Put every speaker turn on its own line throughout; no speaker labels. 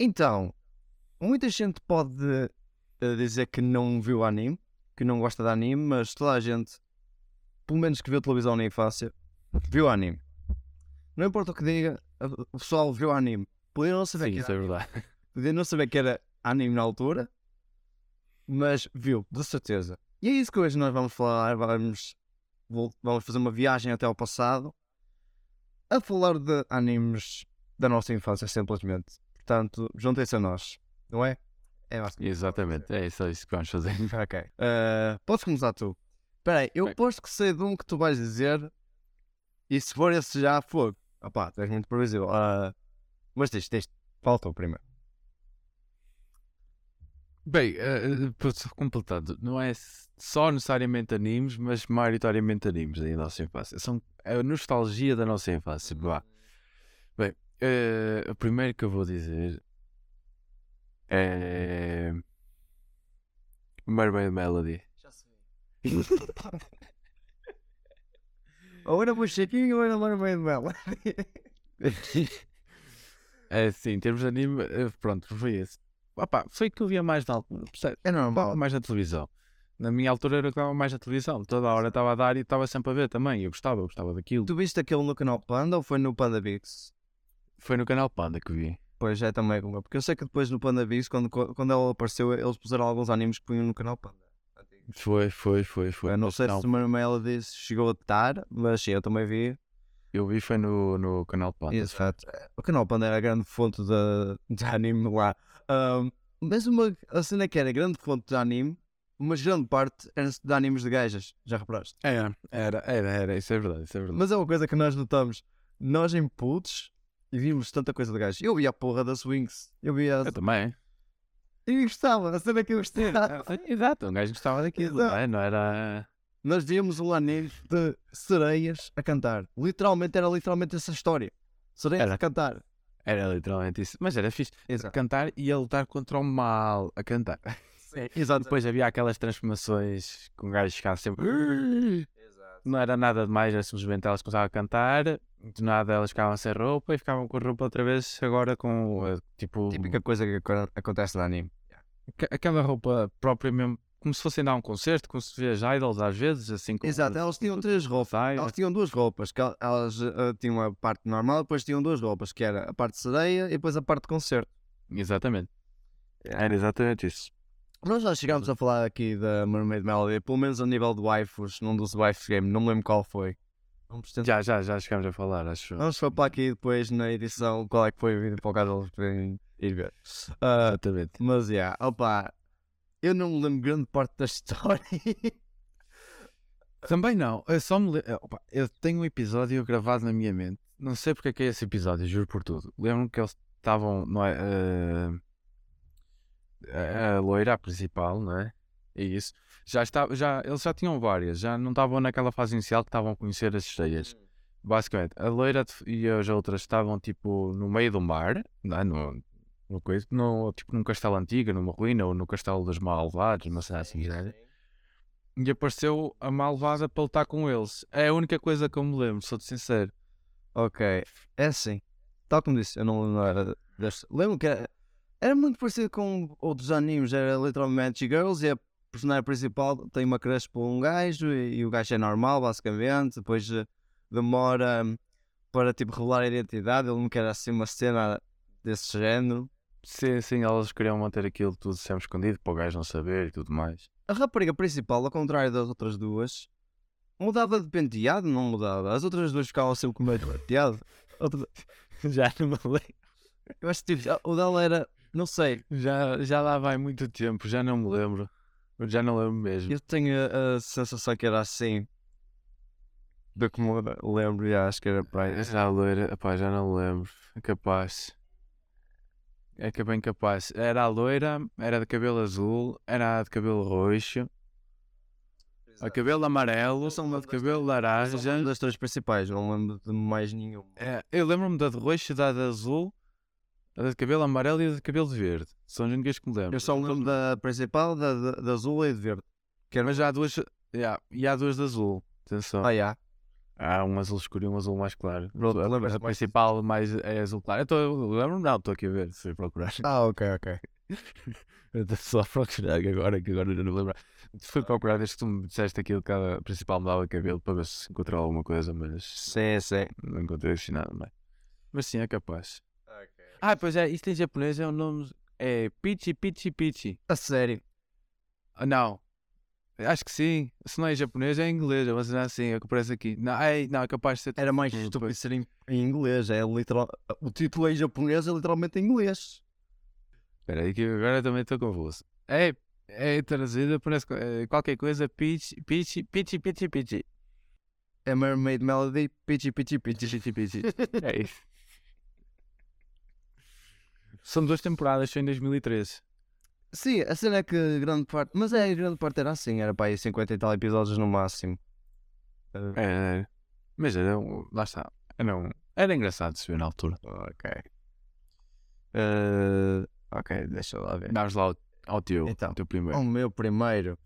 Então, muita gente pode eh, dizer que não viu anime, que não gosta de anime, mas toda a gente, pelo menos que viu televisão na infância, viu anime. Não importa o que diga, o pessoal viu anime. Podia não saber
Sim,
que
isso
era,
é verdade.
podia não saber que era anime na altura, mas viu, de certeza. E é isso que hoje nós vamos falar. Vamos, vamos fazer uma viagem até ao passado a falar de animes da nossa infância, simplesmente. Portanto, juntem-se a nós, não é? É basicamente.
Exatamente, é é isso que vamos fazer.
Ok. Uh, podes começar tu. Espera aí, eu
Ok.
aposto que sei de um que tu vais dizer. E se for esse já, fogo. Opá, tu és muito previsível. Ah, mas diz, diz. Falta o primeiro.
Bem, para ser completado, não é só necessariamente animes, mas maioritariamente animes da nossa infância. São a nostalgia da nossa infância. Vá. Eh, o primeiro que eu vou dizer é. Mermaid Melody.
Já sei. ou era Bochequinho ou era Mermaid Bela.
é assim, em termos de anime, eh, pronto, foi esse. Opa, foi que eu via mais na altura?
É normal.
Estava mais na televisão. Na minha altura era que estava mais na televisão. Toda a hora estava a dar e estava sempre a ver também. Eu gostava, eu gostava daquilo.
Tu viste aquele no canal Panda ou foi no Panda Bix?
Foi no canal Panda que vi.
Pois é, também. Porque eu sei que depois no Panda Bix, quando, quando ela apareceu, eles puseram alguns animes que punham no canal Panda.
Foi, foi, foi, foi.
Eu não sei se o Mermaid Melody chegou a estar, mas sim, eu também vi.
Eu vi foi no, no canal Panda.
Exato. O canal Panda era a grande fonte de, de anime lá. Ahm, mas uma a cena que era grande fonte de anime, mas grande parte era de animes de gajas, já reparaste?
É, era, era, era, isso é verdade, isso é verdade.
Mas é uma coisa que nós notamos. Nós em putos e vimos tanta coisa de gajas. Eu via a porra da Swings. Eu via.
Eu também.
E gostava, a cena que eu gostava.
Exato, um gajo gostava daquilo, não, é? não era.
Nós víamos um anime de sereias a cantar. Literalmente era literalmente essa história. Sereias
Era.
a cantar.
Era literalmente isso. Mas era fixe. A
Exato.
cantar e a lutar contra o mal. A cantar.
Exato.
Depois havia aquelas transformações com um gajo ficava sempre. Não era nada demais, era simplesmente elas começavam a cantar, do nada elas ficavam sem roupa e ficavam com a roupa outra vez, agora com eh, tipo.
Típica coisa que aco- acontece no anime.
Aqu- Aquela roupa própria mesmo, como se fossem dar um concerto, como se vê as idols às vezes, assim com
Exato, elas tinham três roupas. Elas tinham duas roupas. Que el- elas eh, tinham a parte normal, depois tinham duas roupas, que era a parte de sereia e depois a parte de concerto.
Exatamente. Era exatamente isso.
Nós já chegámos a falar aqui da Mermaid Melody, pelo menos a nível de waifus, num dos waifus game, não me lembro qual foi. Vamos tentar.
Já, já, já chegámos a falar, acho.
Vamos para aqui depois na edição qual é que foi o vídeo para o caso eles poderem ir ver. Ah,
Exatamente.
mas, já, opa, eu não me lembro grande parte da história.
Também não, eu só me lembro. Eu tenho um episódio gravado na minha mente. Não sei porque é que é esse episódio, juro por tudo. Lembro-me que eles estavam. Não é, eh, a, loira, a principal, não é? É isso. Já estava, já, eles já tinham várias, já não estavam naquela fase inicial que estavam a conhecer as estrelas. Basicamente, a loira e as outras estavam tipo no meio do mar, não é? no, no, coisa, no, tipo num castelo antigo, numa ruína, ou no castelo dos malvados, uma cena assim, né? e apareceu a malvada para lutar com eles. É a única coisa que eu me lembro, sou-te sincero.
Ok, é assim. Tal como disse, eu não lembro. Lembro que era, era muito parecido com outros animes, era literalmente Girls e a personagem principal tem uma crush por um gajo e, e o gajo é normal, basicamente. Depois eh, demora hum, para tipo revelar a identidade. Ele não quer assim uma cena desse género.
Sim, sim, elas queriam manter aquilo tudo sempre escondido para o gajo não saber e tudo mais.
A rapariga principal, ao contrário das outras duas, mudava de penteado, não mudava. As outras duas ficavam sempre com meio penteado. Outra-
Já não me lembro.
Eu acho que tipo, o dela era, não sei,
Já, já lá vai muito tempo, já não me lembro. Já não lembro mesmo.
Eu tenho a, a sensação que era assim. Do que me lembro, e acho que era para aí.
Já a loira, epá, já não me lembro. É capaz. É que é bem capaz. Era a loira, era de cabelo azul, era a de cabelo roxo, a cabelo amarelo,
lembro
de cabelo
São
laranja.
das três principais, não lembro de mais nenhum.
É, eu lembro-me da de roxo, da de azul, a de cabelo amarelo e a de cabelo verde. São as únicas que me lembro.
Eu só me lembro da principal, da, da, da azul e de verde. Que era...
Mas já há duas. já, e há duas de azul. Atenção.
Ah, já.
Há um azul escuro e um azul mais claro.
Pronto,
a, a principal mais é azul claro. Eu tô- lembro-me, não, estou aqui a ver, se procurar.
Ah, ok, ok.
Eu estou só a procurar agora, que agora eu não me lembro. Fui procurar desde que tu me disseste aquilo que a principal mudava de cabelo para ver se encontrei alguma coisa, mas
Sim, sim.
não encontrei assim nada mais. Mas sim, é capaz. Ah, pois é, isto em japonês é um nome. É Pichi Pichi Pichi.
A sério.
Ah, não. Acho que sim. Se não é em japonês, é em inglês. Mas não é assim, é o que aparece aqui. Não, é, não, é capaz de ser.
Era mais
Hum,
estúpido ser em, em inglês. É literal... O título em japonês é literalmente em inglês.
Espera aí, que agora também estou confuso. É, é traduzida, parece é, qualquer coisa. Pichi Pichi Pichi Pichi Pichi.
É Mermaid Melody, Pichi Pichi Pichi.
Pichi Pichi. É isso. São duas temporadas, foi em 2013.
Sim, a cena é que grande parte. Mas é, grande parte era assim. Era para aí 50 e tal episódios no máximo. Uh,
É, mas era, lá está. Era, um- era engraçado de se ver na altura.
Ok. Uh, ok, deixa lá ver.
Dás lá ao, ao teu,
Então,
teu primeiro.
O meu primeiro.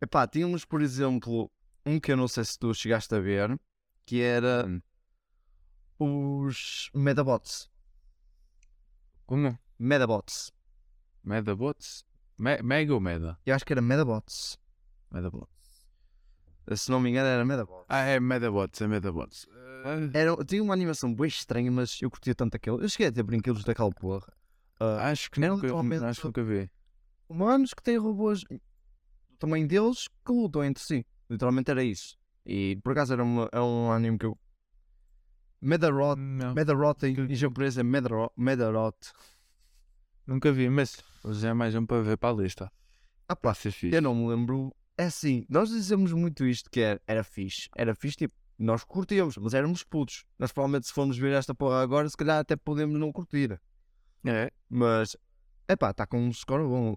Epá, tínhamos, por exemplo, um que eu não sei se tu chegaste a ver, que era
Hum.
os Medabots.
Como?
Medabots.
Medabots? Me, mega ou Meda?
Eu acho que era Medabots.
Medabots.
Se não me engano, era Medabots.
Ah, é Medabots, é Medabots. Ah,
Era, tinha uma animação bem estranha, mas eu curtia tanto aquilo. Eu cheguei a ter brinquedos daquela porra. Ah,
acho que nunca,
literalmente-
acho que nunca vi.
humanos que têm robôs do tamanho deles que lutam entre si. Literalmente era isso. E por acaso era, uma, era um anime que eu. Medarot.
Não,
Medarot em, japonês é Medarot.
Nunca vi, mas hoje é mais um para ver para a lista.
Ah pá,
ser fixe.
eu não me lembro. É assim, nós dizemos muito isto que era, era fixe. Era fixe, tipo, nós curtíamos, mas éramos putos. Nós provavelmente se formos ver esta porra agora, se calhar até podemos não curtir.
É,
Mas, é pá, está com um score bom.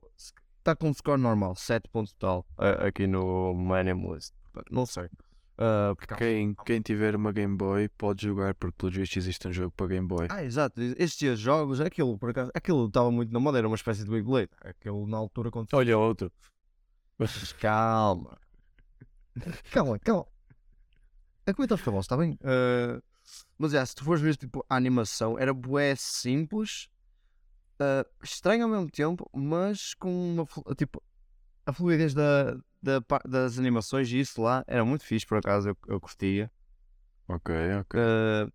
Está com um score normal, 7 pontos total, aqui no Millennium List. Não sei. Há-
quem, quem tiver uma Game Boy pode jogar, porque pelos vistos existe um jogo para Game Boy.
Ah, exato. Estes jogos, aquilo, por acaso, aquilo estava muito na moda, era uma espécie de Beyblade. Aquilo na altura quando.
Olha outro.
Mas calma. calma, calma. A comida fica bom, está bem? Ah, mas é, se tu fores ver tipo, a animação, era bué simples, ah, estranho ao mesmo tempo, mas com uma tipo a fluidez da, da das animações e isso lá era muito fixe por acaso, eu, eu curtia.
Ok, ok.
Ah,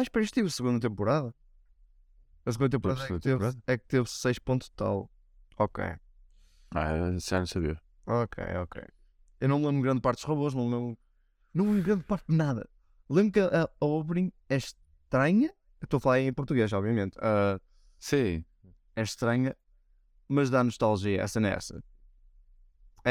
acho que isto teve segunda temporada. A segunda temporada, é,
segunda
que teve,
temporada?
é que teve 6 pontos tal. Ok.
Ah, eu já não sabia.
Ok, ok. Eu não me lembro grande parte dos robôs, não me lembro. Não me lembro grande parte de nada. Lembro que a, a opening é estranha. Estou a falar em português, obviamente. Ah,
Sim,
é estranha, mas dá nostalgia. Essa nessa. É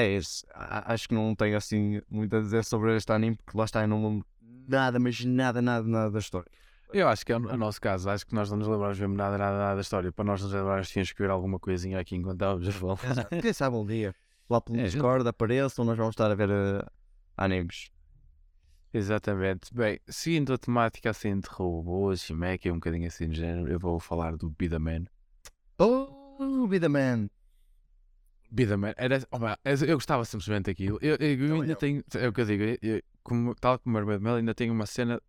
esse. A- Acho que não tenho assim muito a dizer sobre este anime, porque lá está, eu não me lembro nada, mas nada, nada, nada da história.
eu acho que é o nosso caso. Acho que nós não nos lembramos mesmo nada, nada, nada da história. Para nós nos lembrarmos, tínhamos que ver alguma coisinha aqui enquanto estávamos a falar.
Quem sabe um dia, lá pelo
É,
Discord, apareçam, nós vamos estar a ver ah, animes.
Exatamente. Bem, seguindo a temática assim de robôs e mecha, um bocadinho assim de género, eu vou falar do Bidaman.
Oh, Vida Man!
Bidaman era. oh, eu gostava simplesmente daquilo. Eu, eu- eu
Também
ainda
eu.
tenho. É o que eu digo, eu- como, tal como o Mermaid Mel, ainda tenho uma cena.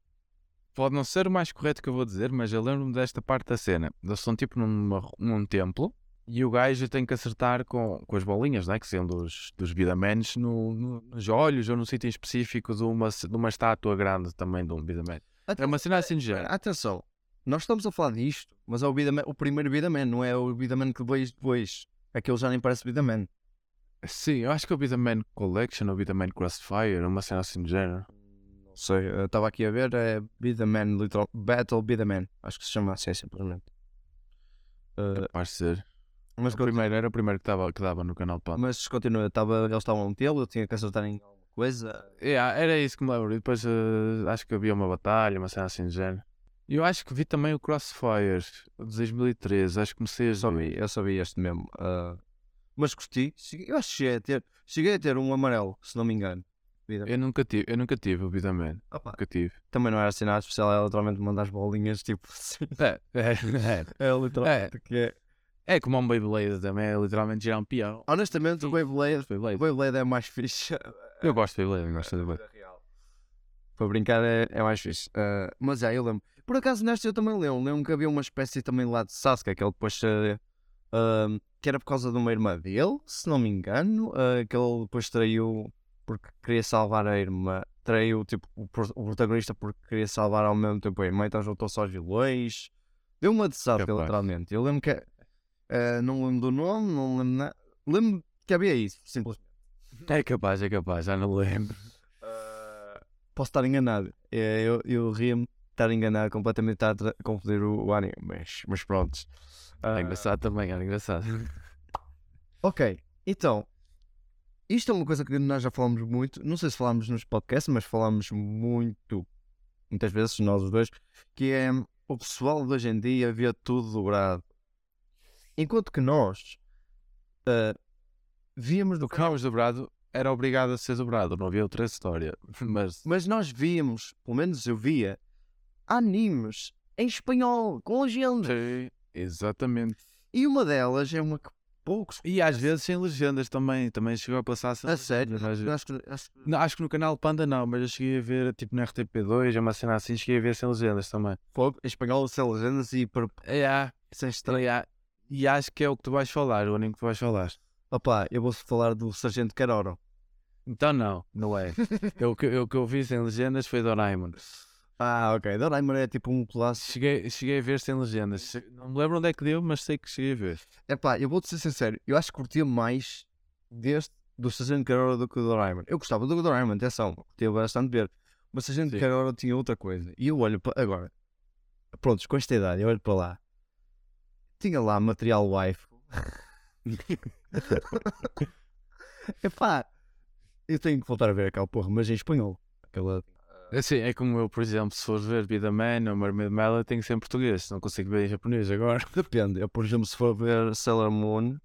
Pode não ser o mais correto que eu vou dizer, mas eu lembro-me desta parte da cena. Eles estão tipo numa, num templo e o gajo tem que acertar com, com as bolinhas, né? que são dos, dos Bidamans, no, no- nos olhos ou num sítio específico de uma, de uma estátua grande também de um Bidaman. Era uma cena assim de género.
Atenção, nós estamos a falar disto, mas é o, o primeiro Vida Man, não é o Vida Man que veio depois. Aquele já nem parece Vida Man.
Sim, eu acho que é o Bidaman Collection ou Bidaman Crossfire, uma cena assim de género.
Não sei, eu estava aqui a ver, é Vida Man, literal, Battle Vida Man. Acho que se chama assim, simplesmente. Uh,
Pode ser.
mas,
o
continua,
primeiro era o primeiro que, tava, que dava no canal de Panda.
mas continua, tava, eles estavam a metê-lo, eu tinha que acertar em alguma coisa.
Yeah, era isso que me lembro. E depois eh, acho que havia uma batalha, uma cena assim de género. Eu acho que vi também o Crossfire de 2013. Acho que comecei a
Eu só vi, eu só vi este mesmo. uh, mas cheguei- eu acho que cheguei a ter, cheguei a ter um amarelo, se não me engano. Vida.
Eu nunca tive, eu nunca tive o Nunca tive.
também não era assim nada especial, é literalmente mandar as bolinhas, tipo assim.
É, é,
É literalmente que é.
é como um Beyblade também, é literalmente girar um peão.
Honestamente, o Beyblade, o
Beyblade.
Beyblade é mais fixe.
Eu gosto de Beyblade, eu gosto de Beyblade.
para brincar é, é mais fixe. Ah, mas é, eu lembro. Por acaso nesta eu também lembro. Lembro que havia uma espécie também lá de Sasuke, que ele depois. ah, ah, que era por causa de uma irmã dele, se não me engano, ah, que ele depois traiu porque queria salvar a irmã. Traiu tipo, o, o protagonista porque queria salvar ao mesmo tempo a irmã, então juntou-se aos vilões. Deu uma de Sasuke,
Capaz.
literalmente. Eu lembro que. ah, não lembro do nome, não lembro nada. Lembro que havia isso, simplesmente.
É capaz, é capaz, já não lembro.
Posso estar enganado. É, eu eu ria-me estar enganado completamente, estar a confundir o, o anime, mas, mas pronto.
É engraçado também, era engraçado.
Ok, então, isto é uma coisa que nós já falamos muito, não sei se falámos nos podcasts, mas falamos muito, muitas vezes, nós os dois, que é o pessoal de hoje em dia vê tudo dobrado. Enquanto que nós ah, víamos do
Caos dobrado era obrigado a ser dobrado, não havia outra história. Mas
Mas nós víamos, pelo menos eu via, animes em espanhol, com legendas.
Sim, exatamente.
E uma delas é uma que poucos.
E às vezes sem legendas também, também chegou a passar sem
A sério? Acho que, acho
Não, acho que no canal Panda não, mas eu cheguei a ver tipo na RTP2, uma cena assim, cheguei a ver sem legendas também.
Fogo, em espanhol sem legendas e para
É,
sem estranho.
yeah. E acho que é o que tu vais falar, o anime que tu vais falar.
Opa, eu vou falar do Sargento Caroro.
Então não, não é. eu, eu, o que eu vi sem legendas foi Doraemon.
Ah, ok. Doraemon é tipo um clássico.
Cheguei, cheguei a ver sem legendas. Não me lembro onde é que deu, mas sei que cheguei a ver.
Epá, eu vou-te ser sincero, eu acho que curtia mais deste do Sargento Caroro do que do Doraemon. Eu gostava do Doraemon, atenção, curtia bastante ver. Mas o Sargento
Sim.
Caroro tinha outra coisa. E eu olho para. Agora, prontos, com esta idade, eu olho para lá. Tinha lá material wife. Epá, eu tenho que voltar a ver aquela porra, mas em espanhol. Aquela.
Assim, é como eu, por exemplo, se fores ver Vida Man ou Mermaid Melody, tem que ser em português. Não consigo ver em japonês agora.
Depende, eu, por exemplo, se for ver Sailor Moon,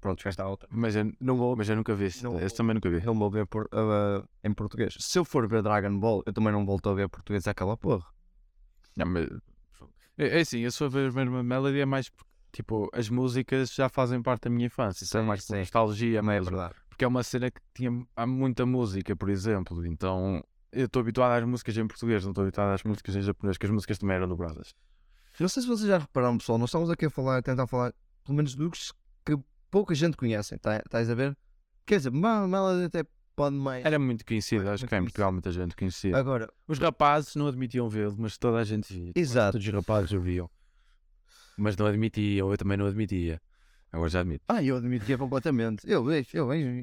pronto, já está a outra.
Mas eu,
Não vou,
mas eu nunca vi.
Não-
Esse também nunca vi.
eu vou ver por- ah, em português. Se eu for ver Dragon Ball, eu também não volto a ver português aquela porra.
Não, mas... É, é assim, eu sou a ver Mermaid Melody é mais porque, tipo, as músicas já fazem parte da minha infância. Isso é mais
sim.
nostalgia
Também é verdade.
Porque é uma cena que tinha há muita música, por exemplo. Então eu estou habituado às músicas em português, não estou habituado às músicas em japonês, que as músicas também eram dobradas.
Não sei se vocês já repararam, pessoal, nós estamos aqui a falar, a tentar falar, pelo menos dos que pouca gente conhece, tá, estás a ver? Quer dizer, mal, mal até pode mais.
Era muito conhecido,
Era
acho
muito
que é em. Portugal muita gente conhecia.
Agora,
Os rapazes não admitiam vê-lo, mas toda a gente via.
Exato.
Todos os rapazes o viam. Mas não admitiam, eu também não admitia. Agora já admito.
ah, eu admitia completamente. Eu vejo, eu vejo.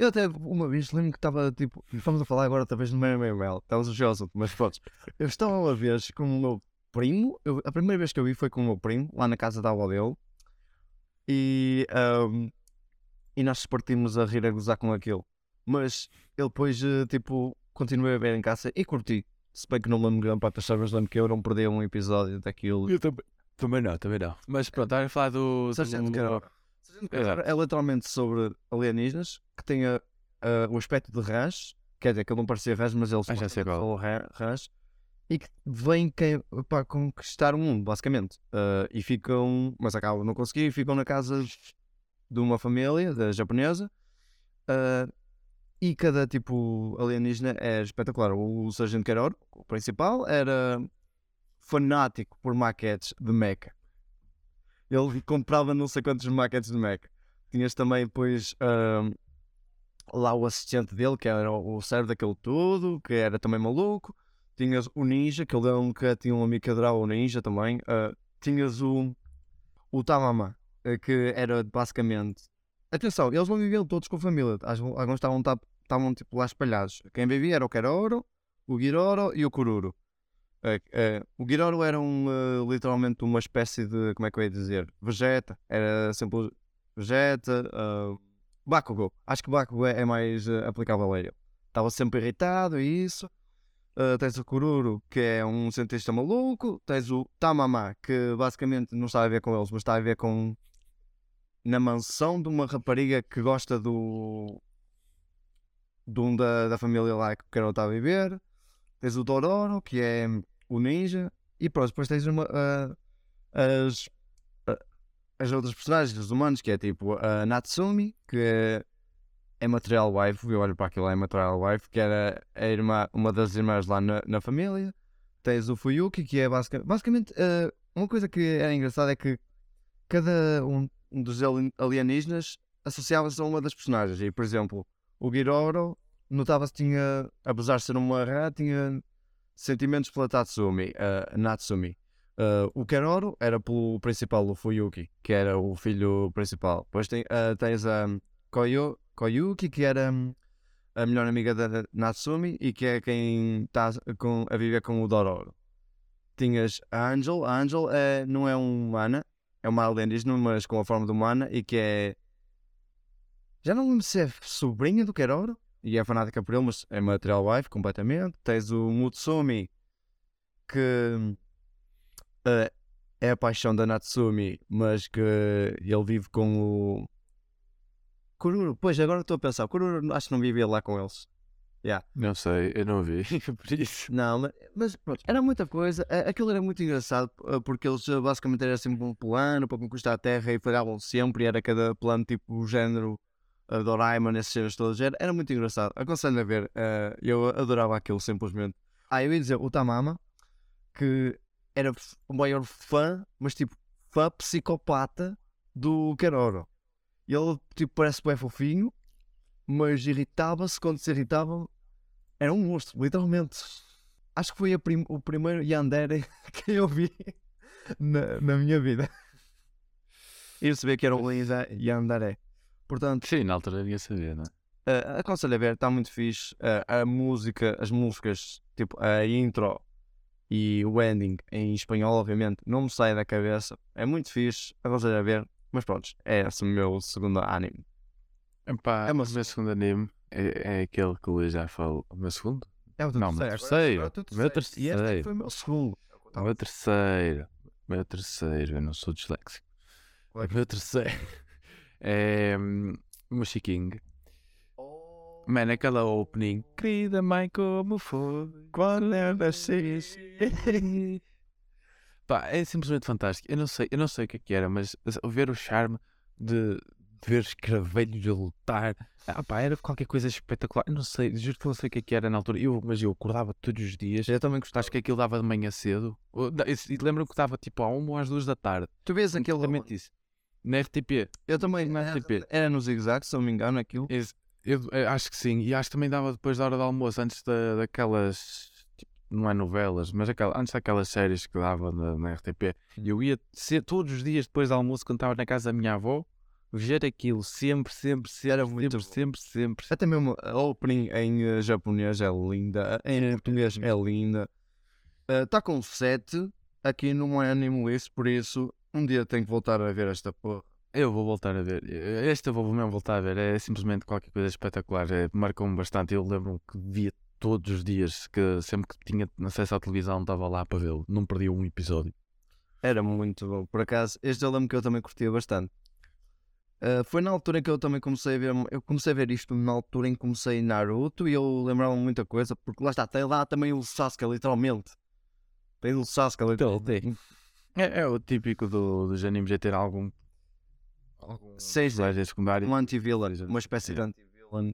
Eu até uma vez lembro que estava tipo, estamos a falar agora talvez no meu e-mail, estávamos a jogar assunto, mas pronto. Eu estava uma vez com o meu primo, eu- a primeira vez que eu vi foi com o meu primo, lá na casa da avó dele, e, ahm, e nós partimos a rir a gozar com aquilo. Mas ele depois, eh, tipo, continuei a ver em casa e curti. Se bem que não me lembro grande parte das histórias, lembro que eu não perdi um episódio daquilo.
Eu também. Também não, também não. Mas pronto, estava a falar do.
Sargento
do-
Carol. Sargento. Carol é literalmente sobre alienígenas que têm a- a- o aspecto de rãs, quer dizer, que ele não parecia rãs, mas eles
Ah, já sei qual.
rãs, e que que- para conquistar o mundo, basicamente. Ah, e ficam, mas acabam não conseguir, ficam na casa de uma família da japonesa. ah, e cada tipo alienígena é espetacular. O Sargento Carol, o principal, era fanático por maquetes de mecha. Ele comprava não sei quantos maquetes de mecha. Tinhas também depois ahm, lá o assistente dele, que era o o cérebro daquele tudo, que era também maluco. Tinhas o ninja, que ele nunca tinha um amigo que adorava o ninja também. Ah, tinhas o, o Tamama, eh, que era basicamente. Atenção, eles não viviam todos com família. Às- Alguns estavam, ta- estavam tipo lá espalhados. Quem vivia era o Keroro, o Giroro e o Kururo. Eh, eh, o Giroro era um, eh, literalmente uma espécie de, como é que eu ia dizer? Vegeta. Era sempre Vegeta. ah, Bakugo. Acho que Bakugo é, é mais eh, aplicável a ele. Estava sempre irritado e isso. Ah, tens o Kururo, que é um cientista maluco. Tens o Tamama, que basicamente não está a ver com eles, mas está a ver com. Na mansão de uma rapariga que gosta do. de um da, da família lá que o Carol está a viver. Tens o Dororo, que é o ninja. E pronto, depois tens uma, ah, as, as outras personagens, os humanos, que é tipo a Natsumi, que é é material wife, eu olho para aquilo, é material wife, que era a irmã, uma das irmãs lá na, na família. Tens o Fuyuki, que é basicamente, basicamente eh, uma coisa que era engraçada é que cada um dos ali- alienígenas associava-se a uma das personagens. E, por exemplo, o Giroro notava-se tinha, apesar de ser uma rã, tinha sentimentos pela Tatsumi, a Natsumi. Uh, o Keroro era pelo principal, o Fuyuki, que era o filho principal. Depois tem, uh, tens a Koyo, Koyuki, que era hum, a melhor amiga da Natsumi e que é quem está a viver com o Dororo. Tinhas a Angel, a Angel é, não é um humana, é uma alienígena, mas com a forma de humana e que é. Já não lembro se é sobrinha do Keroro e é fanática por ele, mas é material wife completamente. Tens o Mutsumi, que é a paixão da Natsumi, mas que ele vive com o Kururo. Pois, agora estou a pensar, o Kururo acho que não vivia lá com eles.
Não sei, eu não vi, por isso.
Não, mas, pronto, era muita coisa. Aquilo era muito engraçado porque eles eh, basicamente era sempre um plano para conquistar a Terra e falhavam sempre. E era cada plano tipo o género uh, Doraemon, esses cenas todos. Era, era muito engraçado. Aconselho a ver. eh, eu adorava aquilo simplesmente. Ah, eu ia dizer o Tamama, que era o maior fã, mas tipo fã psicopata do Keroro. Ele tipo parece bem fofinho, mas irritava-se quando se irritava. Era um monstro, literalmente. Acho que foi prim- o primeiro Yandere que eu vi na, na minha vida. E perceber que era o Linda Yandere. Portanto,
Sim, na altura ia saber, não é?
uh, aconselho a ver, está muito fixe. Uh, a música, as músicas, tipo a intro e o ending em espanhol, obviamente, não me sai da cabeça. É muito fixe, aconselho a ver. Mas pronto, é esse o meu segundo anime.
Epá,
É uma
o meu segundo anime é, é aquele que o Luís já falou. O meu segundo?
É o teu
Não, o meu
terceiro. agora-
terceiro.
agora é
meu
terceiro. E este
terceiro.
foi o meu segundo.
O meu terceiro. O meu terceiro, eu não sou disléxico.
É
O meu terceiro é hum, o Mushy King. Mano, aquela opening. Querida mãe, como foi? Qual é das Pá, é simplesmente fantástico. Eu não sei, eu não sei o que é que era, mas ver o charme de ver escravelhos a lutar. Ah, pá, era qualquer coisa espetacular. Eu não sei, juro que não sei o que é que era na altura. Eu, mas eu acordava todos os dias.
Eu também gostava.
Acho que aquilo dava de manhã cedo. E lembro-me que dava tipo à uma ou às duas da tarde.
Tu vês aquele.
Exatamente isso. Na RTP.
Eu também.
Na
Era,
RTP.
era no zigue-zague, se não me engano, aquilo.
Esse- Eu, eu acho que sim. E acho que também dava depois da hora do almoço, antes da, daquelas. tipo, não é novelas, mas aquela, antes daquelas séries que dava na, na RTP. Eu ia ser, todos os dias depois do almoço, quando estava na casa da minha avó, ver aquilo sempre, sempre, sempre,
Era muito
sempre, sempre, sempre.
Até mesmo a opening em eh, japonês é linda, em português é linda. Está com 7 aqui no Anime List, por isso um dia tenho que voltar a ver esta porra.
Eu vou voltar a ver. Este eu vou mesmo voltar a ver. É simplesmente qualquer coisa espetacular. É, Marcou-me bastante. Eu lembro-me que via todos os dias, que sempre que tinha acesso à televisão estava lá para vê-lo. Não perdia um episódio.
Era muito bom. Por acaso, este eu lembro que eu também curtia bastante. Ah, foi na altura em que eu também comecei a ver. Eu comecei a ver isto na altura em que comecei Naruto e eu lembrava-me muita coisa, porque lá está, tem lá também o Sasuke, literalmente. Tem o Sasuke, literalmente.
É, é o típico do, dos animes é ter algum. Algum
Seja
personagem secundário.
um anti-villain, uma espécie de anti-villain.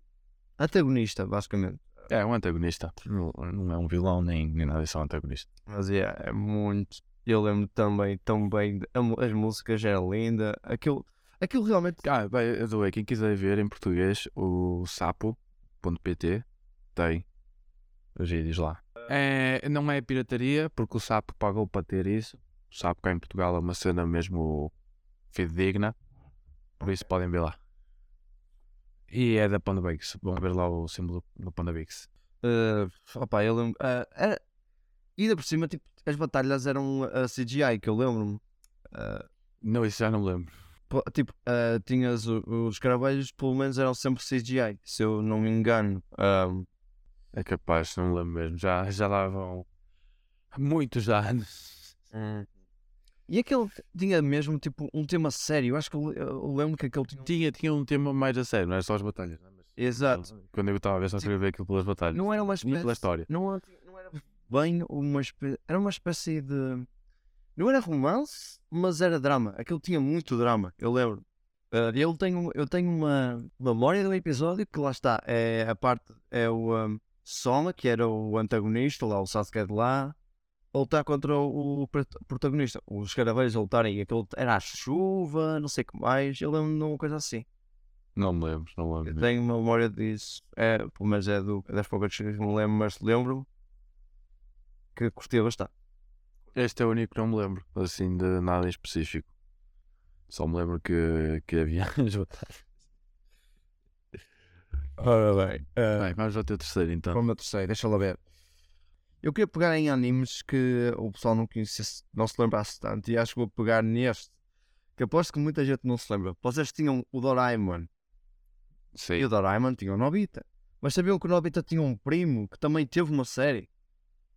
Antagonista, basicamente.
É um antagonista. Não, não é um vilão nem, nem nada, é só um antagonista.
Mas é, é muito. Eu lembro também tão bem. de- As músicas eram lindas. Aquilo, aquilo realmente.
Ah, bem, eu dou aí. Quem quiser ver em português, o sapo.pt tem os vídeos lá. É, não é pirataria, porque o sapo pagou para ter isso. O sapo cá em Portugal é uma cena mesmo fidedigna. Por isso podem ver lá. E é da Panda Bakes. Vão ver lá o símbolo do Panda Bakes.
Uh, opa, eu lembro. ah, era, e ainda por cima, tipo, as batalhas eram a CGI, que eu lembro-me. Ah,
Não, isso já não me lembro.
tipo, ah, tinhas o- os caravelhos, pelo menos eram sempre CGI, se eu não me engano. Ah,
É capaz, não me lembro mesmo. Já, já lá vão muitos anos.
E aquele tinha mesmo tipo um tema sério. Eu acho que eu, le- eu lembro que aquele tinha.
Tinha, tinha um tema mais a sério, não era só as batalhas. não é? Mas-
Exato.
Quando eu estava a ver, só queria ver aquilo pelas batalhas.
Não era uma
Nem
espécie.
pela história.
Não, não era bem uma espécie. Era uma espécie de. Não era romance, mas era drama. Aquilo tinha muito drama, eu lembro. Uh, eu tenho, eu tenho uma memória do episódio que lá está. É a parte. É o um, Soma, que era o antagonista, lá o Sasuke de lá, lutar contra o, o prot- protagonista. Os caraveiros a lutarem. Aquilo era a chuva, não sei o que mais. Eu lembro de uma coisa assim.
Não me lembro, não me
Eu
lembro.
tenho uma memória disso. É, pelo menos é do, das poucas coisas que me lembro, mas lembro que curtia bastante.
Este é o único que não me lembro, assim, de nada em específico. Só me lembro que, que havia as batalhas.
Ora bem,
Bem, vamos ao teu terceiro então.
Como eu terceiro, deixa lá ver. Eu queria pegar em animes que o pessoal não conhecesse, não se lembrasse tanto, e acho que vou pegar neste, que aposto que muita gente não se lembra. Vocês tinham o Doraemon,
Sim.
e o Doraemon tinha o Nobita. Mas sabiam que o Nobita tinha um primo que também teve uma série?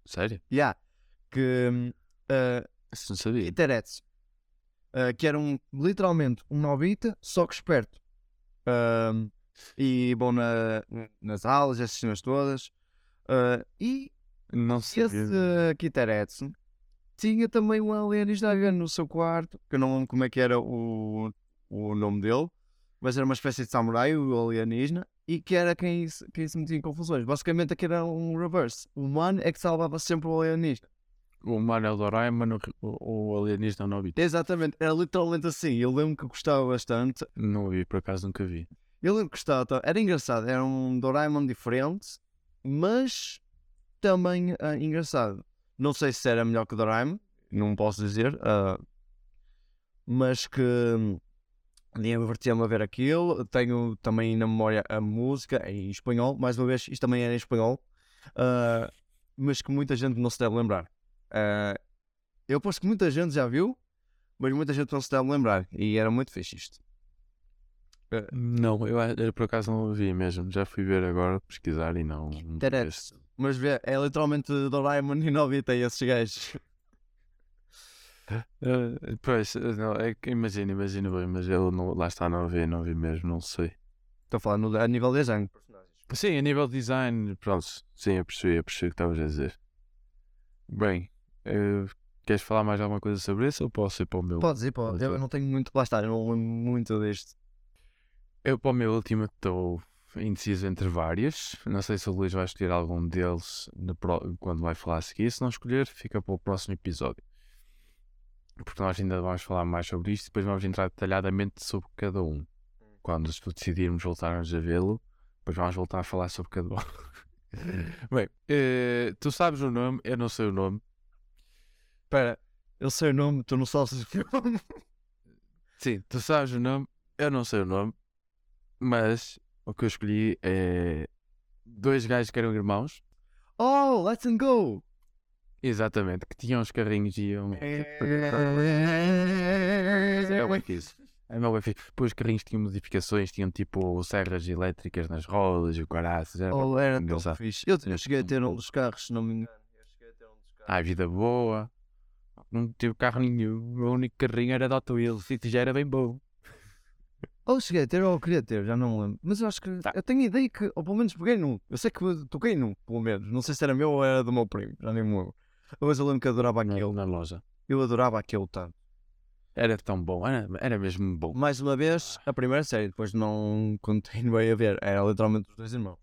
Sério?
Yeah, que uh,
Isso não sabia.
Iteretsu, uh, que era um, literalmente um Nobita, só que esperto. Um, e bom na, nas aulas, essas cenas todas. Uh, e
Não
esse
sabia.
uh, Kitaretsu tinha também um alienígena no seu quarto, que eu não lembro como é que era o, o nome dele, mas era uma espécie de samurai, o alienígena, e que era quem se, quem se metia em confusões. Basicamente aqui era um reverse. O humano é que salvava sempre o alienígena.
O humano é o Doraemon, o, o alienígena é o Nobita.
Exatamente, era literalmente assim. Eu lembro que gostava bastante.
Não vi, por acaso nunca vi.
Eu lembro que gostava, era engraçado, era um Doraemon diferente, mas também ah, engraçado. Não sei se era melhor que o Doraemon, não posso dizer, ah, mas que hum, divertia-me a ver aquilo. Tenho também na memória a música em espanhol, mais uma vez, isto também era em espanhol, ah, mas que muita gente não se deve lembrar. Eu penso que muita gente já viu, mas muita gente não se deve lembrar, e era muito fixe isto.
Não, eu, eu por acaso não vi mesmo. Já fui ver agora, pesquisar e não. este.
Mas vê, é literalmente Doraemon e Nobita esses gajos.
Eh, pois, eh, não, é que imagino, imagino bem, mas eu não, lá está, não vi, não vi mesmo, não sei.
Estou a falar no, a nível de desenho.
Sim, a nível de design, pronto, sim, eu percebi, eu percebi o que estavas a dizer. Bem, eh, queres falar mais alguma coisa sobre isso ou posso ir para o meu?
Podes ir, pode. Eu não tenho muito. Lá está, eu não lembro muito disto.
Eu para o meu último estou indeciso entre vários. Não sei se o Luís vai escolher algum deles pró- quando vai falar a seguir. Se não escolher, fica para o próximo episódio. Porque nós ainda vamos falar mais sobre isto e depois vamos entrar detalhadamente sobre cada um. Quando decidirmos voltarmos a vê-lo, depois vamos voltar a falar sobre cada um. Bem, eh, tu sabes o nome, eu não sei o nome.
Espera, eu sei o nome, tu não sabes o nome.
Sim, tu sabes o nome, eu não sei o nome, mas o que eu escolhi é dois gajos que eram irmãos,
Oh, let's go!
exatamente, que tinham os carrinhos e iam. É bem fixe. É bem fixe. Depois os carrinhos tinham modificações, tinham tipo serras elétricas nas rodas e o caraças. Era
Oh, era tão fixe. Eu, eu cheguei a ter um dos carros, se não me engano. Eu cheguei a ter dos carros.
Ai, vida boa. Não tive carro nenhum. O meu único carrinho era de Hot Wheels e já era bem bom.
Ou cheguei a ter ou queria ter, já não me lembro. Mas eu acho que.
Tá.
Eu tenho a ideia que, ou pelo menos peguei num. Eu sei que toquei num, pelo menos. Não sei se era meu ou era do meu primo, já nem me lembro. Mas eu lembro que adorava
Na,
aquele.
na loja.
Eu adorava aquele tanto.
Era tão bom, era, era mesmo bom.
Mais uma vez, a primeira série, depois não continuei a ver. Era literalmente os dois irmãos.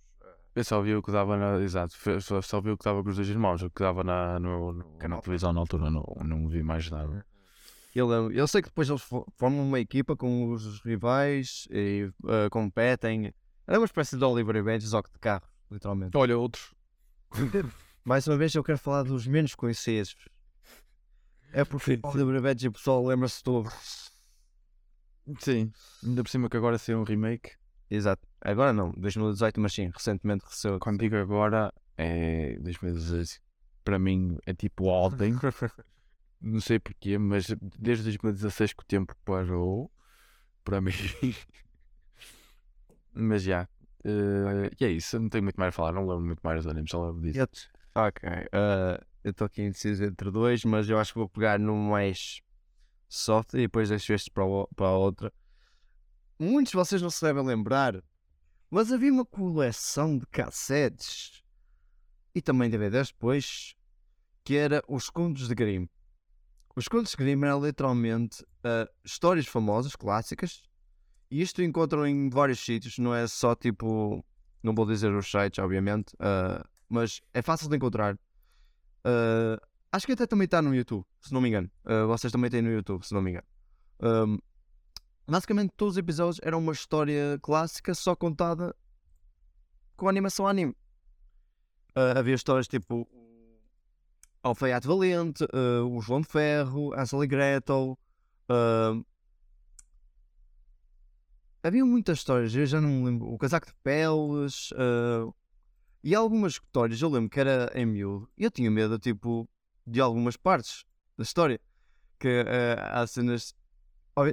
Eu só vi o que dava na. Exato, só, só vi o que dava com os dois irmãos, o que dava na, no, no televisão na altura, não, não vi mais nada.
Eu, lembro- eu sei que depois eles fo- formam uma equipa com os rivais e eh, competem. Era uma espécie de Oliver Benji, só que de carro, literalmente.
Olha, outros.
Mais uma vez, eu quero falar dos menos conhecidos. É porque
Sim, sim.
Oliver e Benji o pessoal lembra-se todo.
Sim, ainda por cima que agora saiu um remake.
Exato. Agora não, 2018, mas sim, recentemente recebeu.
Quando digo agora, é 2016. Para mim é tipo ontem. Não sei porquê, mas desde 2016 que o tempo parou. Para mim. mas já. eh, e é isso, não tenho muito mais a falar. Não lembro muito mais dos animes, só lembro disso.
Ok. eh, eu estou aqui indeciso entre dois, mas eu acho que vou pegar no mais soft e depois deixo este para, o- para a outra. Muitos de vocês não se devem lembrar, mas havia uma coleção de cassetes e também DVDs depois que era Os Contos de Grimm. Os Contos de Grimm eram literalmente eh, histórias famosas, clássicas, E isto encontram em vários sítios, não é só tipo. Não vou dizer os sites, obviamente, ah, mas é fácil de encontrar. Ah, acho que até também está no YouTube, se não me engano. Vocês também têm no YouTube, se não me engano. Ahm, basicamente, todos os episódios eram uma história clássica, só contada com animação anime. Havia histórias tipo Alfaiate Valente, ah, o João de Ferro, Ansel e Gretel. ah, havia muitas histórias, eu já não me lembro. O casaco de peles. ah, e algumas histórias, eu lembro que era em miúdo. E eu tinha medo, tipo, de algumas partes da história. Que há cenas.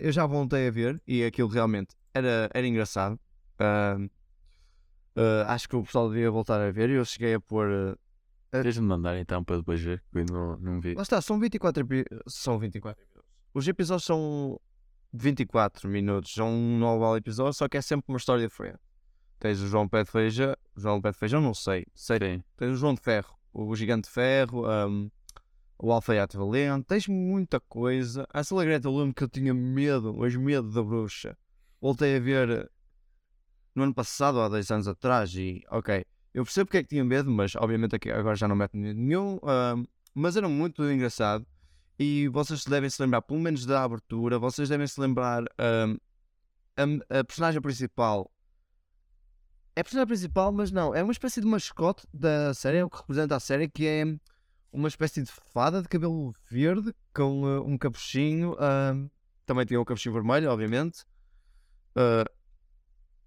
Eu já voltei a ver e aquilo realmente era, era engraçado. Acho que o pessoal devia voltar a ver. Eu cheguei a pôr. Ah,
Deixa-me mandar então para depois ver, que eu não, não vi.
Lá está, são 24 epi- São 24 episódios. Os episódios são 24 minutos, são um novo episódio, só que é sempre uma história diferente. Tens o João Pé de Feijão, João Pé de Feijão, não sei, sei.
Sim.
Tens o João de Ferro, o Gigante de Ferro, um, o Alfaiate Valente, tens muita coisa. A Celegreta eu lembro que eu tinha medo, mas medo da bruxa. Voltei a ver eh, no ano passado, há 10 anos atrás, e ok, eu percebo porque é que tinha medo, mas obviamente agora já não meto medo nenhum. um, mas era muito engraçado. E vocês devem se lembrar, pelo menos da abertura, vocês devem se lembrar um, a, a personagem principal. É a personagem principal, mas não, é uma espécie de mascote da série, é o que representa a série, que é uma espécie de fada de cabelo verde com uh, um capuchinho. um, também tinha um capuchinho vermelho, obviamente. uh,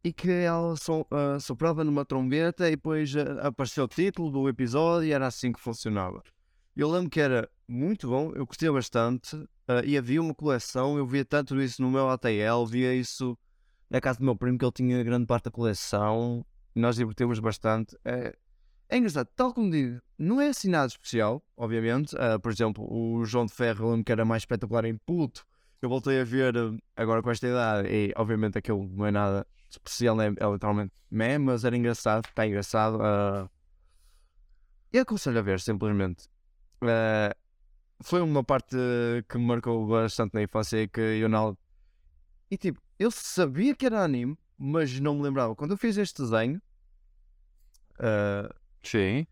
e que ela so, uh, soprava numa trombeta e depois uh, apareceu o título do episódio e era assim que funcionava. Eu lembro que era muito bom, eu gostei bastante uh, e havia uma coleção, eu via tanto isso no meu ATL, via isso na casa do meu primo que ele tinha grande parte da coleção e nós divertimos bastante. É, é engraçado, tal como digo, não é assim nada especial, obviamente. uh, por exemplo, o João de Ferro eu lembro que era mais espetacular em puto. Eu voltei a ver agora com esta idade e obviamente aquilo não é nada especial, é, é literalmente meh, mas era engraçado, está engraçado. Uh, e aconselho a ver, simplesmente. Uh, foi uma parte que me marcou bastante na infância e que eu não. E tipo, eu sabia que era anime, mas não me lembrava. Quando eu fiz este desenho, uh,
Sim.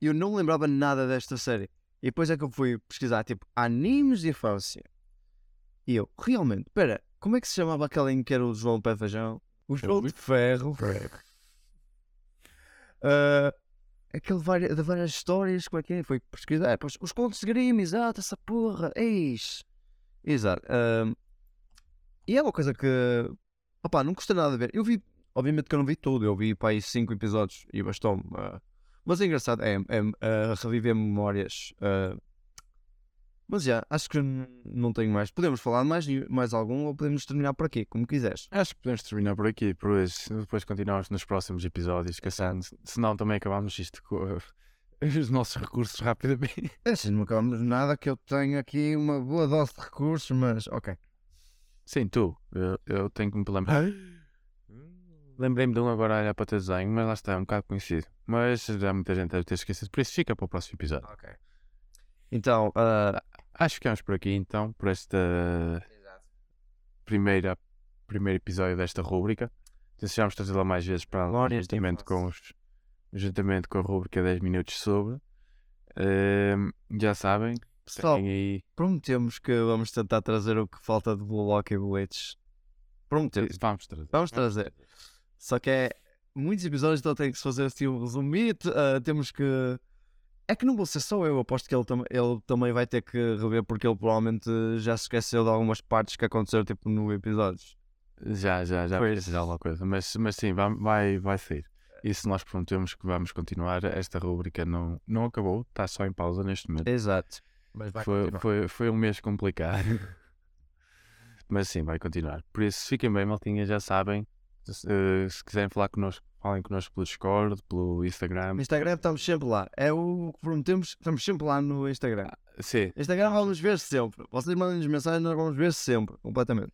eu não me lembrava nada desta série. E depois é que eu fui pesquisar, tipo, animes de infância. E eu, realmente, espera, como é que se chamava aquele em que era o João Pé Feijão? O João de Ferro. Ah, aquele várias, de várias histórias, como é que é? Foi pesquisar. Pois, os contos de Grimm, exato, essa porra. Eis. Exato. ah, e é uma coisa que. Opá, não gostei nada de ver. Eu vi, obviamente que eu não vi tudo, eu vi para aí 5 episódios e bastou-me. ah, mas é engraçado, é, é ah, reviver memórias. ah, mas já, acho que não tenho mais. Podemos falar de mais, mais algum ou podemos terminar por aqui, como quiseres.
Acho que podemos terminar por aqui, por hoje. Depois continuamos nos próximos episódios, que se- senão também acabamos isto com uh, os nossos recursos rapidamente.
Assim, não acabamos nada que eu tenho aqui uma boa dose de recursos, mas ok.
Sim, tu. Eu, eu tenho que me lembrar. Lembrei-me de um agora a olhar para o teu desenho, mas lá está, é um bocado conhecido. Mas já muita gente deve ter esquecido, por isso fica para o próximo episódio.
Ok. Então, ah,
Acho que ficamos por aqui então, por esta primeira, primeiro episódio desta rúbrica. Desejamos trazê-la mais vezes para
de
juntamente com, os, juntamente com a rúbrica 10 minutos sobre. Já sabem,
Pessoal,
aí.
prometemos que vamos tentar trazer o que falta de bloco e boletes. Prometemos.
Vamos trazer.
Vamos trazer. Só que é muitos episódios, então tem que se fazer assim um resumito. ah, temos que. É que não vou ser só eu, aposto que ele, tam ele também vai ter que rever, porque ele provavelmente já se esqueceu de algumas partes que aconteceram tipo no episódio.
Já, já, já
Pois.
precisa de alguma coisa. Mas, mas sim, vai, vai, vai sair. E se nós prometemos que vamos continuar, esta rúbrica não, não acabou, está só em pausa neste momento.
Exato. Mas vai
Foi,
continuar.
foi, foi um mês complicado. Mas sim, vai continuar. Por isso, fiquem bem, maltinha, já sabem. Se, eh, se quiserem falar connosco, falem connosco pelo Discord, pelo Instagram.
No Instagram estamos sempre lá. É o que prometemos, estamos sempre lá no Instagram.
Sim,
Instagram vamos ver sempre. Vocês mandem-nos mensagens, nós vamos ver sempre, completamente.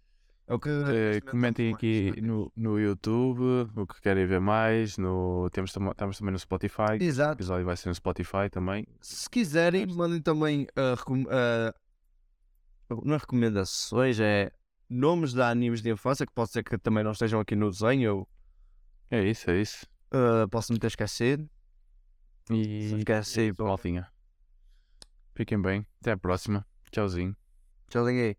É o que.
eh, comentem aqui no, no YouTube o que querem ver mais. No, temos, tam- estamos também no Spotify. O
Exato.
episódio vai ser no Spotify também.
Se quiserem, mandem também ah, recom- ah, não é recomendações, é nomes de animes de infância, que pode ser que também não estejam aqui no desenho, ou
É isso, é isso.
uh, posso-me ter esquecido.
E é isso,
pô.
maltinha. Fiquem bem. Até a próxima. Tchauzinho.
Tchauzinho aí.